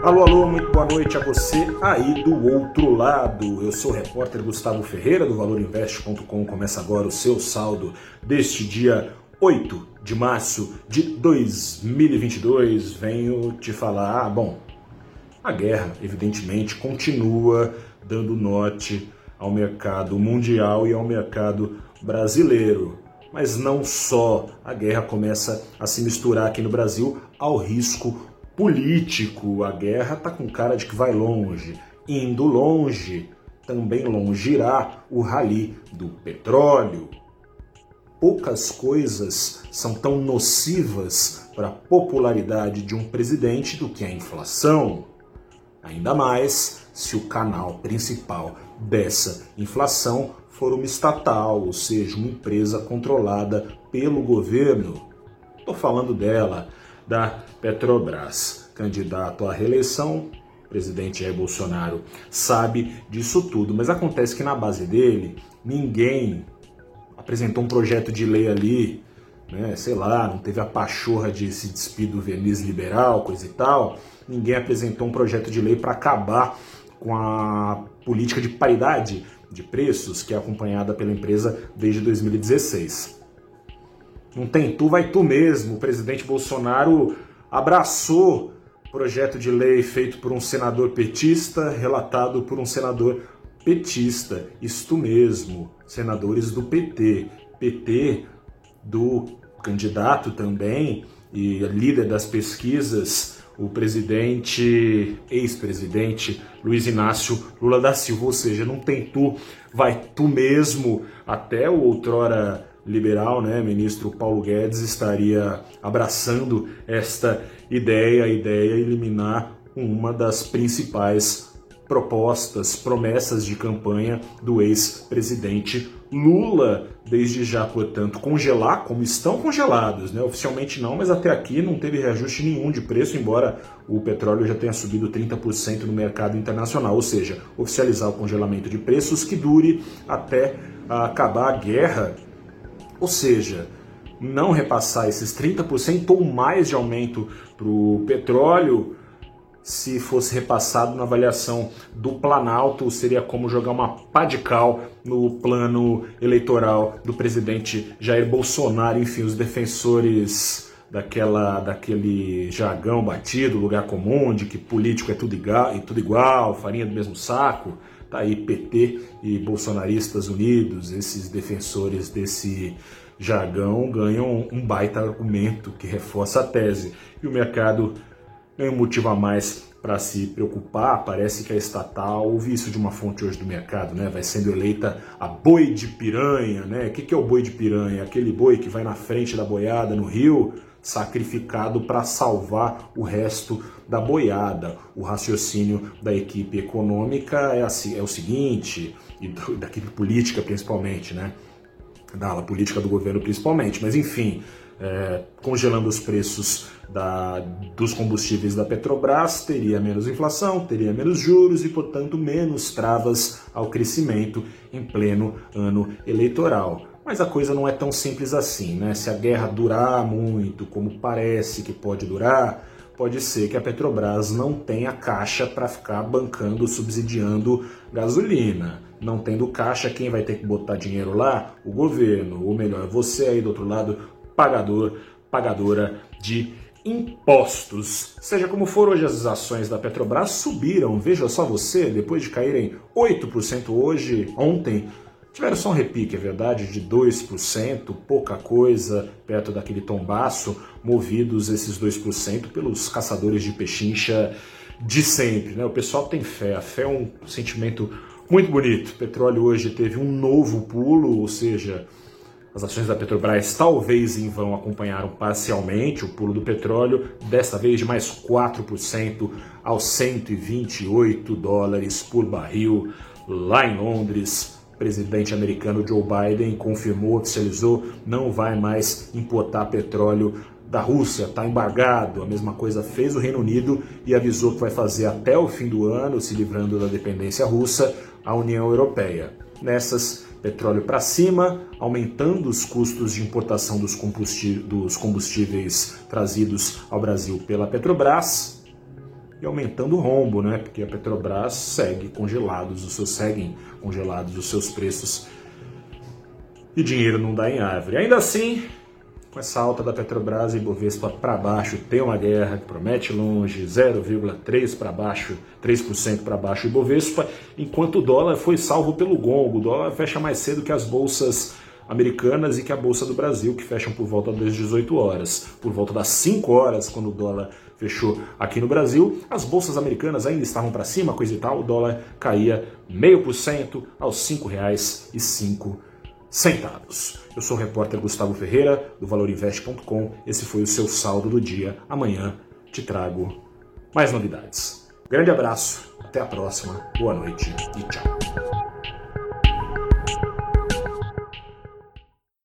Alô, alô, muito boa noite a você aí do outro lado. Eu sou o repórter Gustavo Ferreira do ValorInvest.com. Começa agora o seu saldo deste dia 8 de março de 2022. Venho te falar, ah, bom, a guerra evidentemente continua dando norte ao mercado mundial e ao mercado brasileiro. Mas não só a guerra começa a se misturar aqui no Brasil ao risco político. A guerra está com cara de que vai longe. Indo longe, também longe irá o rali do petróleo. Poucas coisas são tão nocivas para a popularidade de um presidente do que a inflação. Ainda mais se o canal principal dessa inflação for uma estatal, ou seja, uma empresa controlada pelo governo. Estou falando dela, da Petrobras. Candidato à reeleição, presidente Jair Bolsonaro sabe disso tudo, mas acontece que na base dele ninguém apresentou um projeto de lei ali, né, sei lá, não teve a pachorra de se despedir do verniz liberal, coisa e tal. Ninguém apresentou um projeto de lei para acabar com a política de paridade de preços que é acompanhada pela empresa desde 2016. Não tem tu, vai tu mesmo. O presidente Bolsonaro abraçou projeto de lei feito por um senador petista, relatado por um senador petista. Isto mesmo, senadores do PT. PT do candidato também e líder das pesquisas, o presidente, ex-presidente Luiz Inácio Lula da Silva. Ou seja, não tem tu, vai tu mesmo. Até o outrora liberal, né, ministro Paulo Guedes, estaria abraçando esta ideia, a ideia de eliminar uma das principais propostas, promessas de campanha do ex-presidente Lula, desde já, portanto, congelar, como estão congelados, né? oficialmente não, mas até aqui não teve reajuste nenhum de preço, embora o petróleo já tenha subido 30% no mercado internacional, ou seja, oficializar o congelamento de preços que dure até acabar a guerra ou seja, não repassar esses 30% ou mais de aumento para o petróleo, se fosse repassado na avaliação do Planalto, seria como jogar uma pá de cal no plano eleitoral do presidente Jair Bolsonaro. Enfim, os defensores daquela, daquele jargão batido, lugar comum, de que político é tudo igual, e tudo igual farinha do mesmo saco. Tá aí PT e bolsonaristas unidos, esses defensores desse jargão ganham um baita argumento que reforça a tese. E o mercado ganha um motivo a mais para se preocupar. Parece que a estatal, ouvi isso de uma fonte hoje do mercado, né? Vai sendo eleita a boi de piranha, né? O que, que é o boi de piranha? Aquele boi que vai na frente da boiada no rio, sacrificado para salvar o resto da boiada. O raciocínio da equipe econômica é, assim, é o seguinte, e da equipe política principalmente, né? Da ala política do governo principalmente, mas enfim, é, congelando os preços da, dos combustíveis da Petrobras, teria menos inflação, teria menos juros e, portanto, menos travas ao crescimento em pleno ano eleitoral. Mas a coisa não é tão simples assim, né? Se a guerra durar muito, como parece que pode durar, pode ser que a Petrobras não tenha caixa para ficar bancando, subsidiando gasolina. Não tendo caixa, quem vai ter que botar dinheiro lá? O governo, ou melhor, você aí do outro lado, pagador, pagadora de impostos. Seja como for, hoje as ações da Petrobras subiram. Veja só você, depois de caírem 8% hoje, ontem, Tiveram só um repique, é verdade, de 2%, pouca coisa, perto daquele tombaço, movidos esses 2% pelos caçadores de pechincha de sempre. Né? O pessoal tem fé, a fé é um sentimento muito bonito. O petróleo hoje teve um novo pulo, ou seja, as ações da Petrobras talvez em vão acompanharam parcialmente o pulo do petróleo, desta vez de mais 4% aos 128 dólares por barril lá em Londres presidente americano Joe Biden confirmou, oficializou, não vai mais importar petróleo da Rússia, está embargado. A mesma coisa fez o Reino Unido e avisou que vai fazer até o fim do ano, se livrando da dependência russa, a União Europeia. Nessas, petróleo para cima, aumentando os custos de importação dos combustíveis trazidos ao Brasil pela Petrobras, e aumentando o rombo, né? Porque a Petrobras segue congelados os seus seguem congelados os seus preços e dinheiro não dá em árvore. Ainda assim, com essa alta da Petrobras e Bovespa para baixo, tem uma guerra que promete longe, 0,3 para baixo, 3% para baixo e Bovespa, enquanto o dólar foi salvo pelo gongo. O dólar fecha mais cedo que as bolsas americanas e que a bolsa do Brasil, que fecham por volta das 18 horas. Por volta das 5 horas, quando o dólar fechou aqui no Brasil, as bolsas americanas ainda estavam para cima, coisa e tal, o dólar caía meio por cento aos R$ 5,05 centavos. Eu sou o repórter Gustavo Ferreira, do valorinvest.com. Esse foi o seu saldo do dia. Amanhã te trago mais novidades. Grande abraço, até a próxima, boa noite e tchau.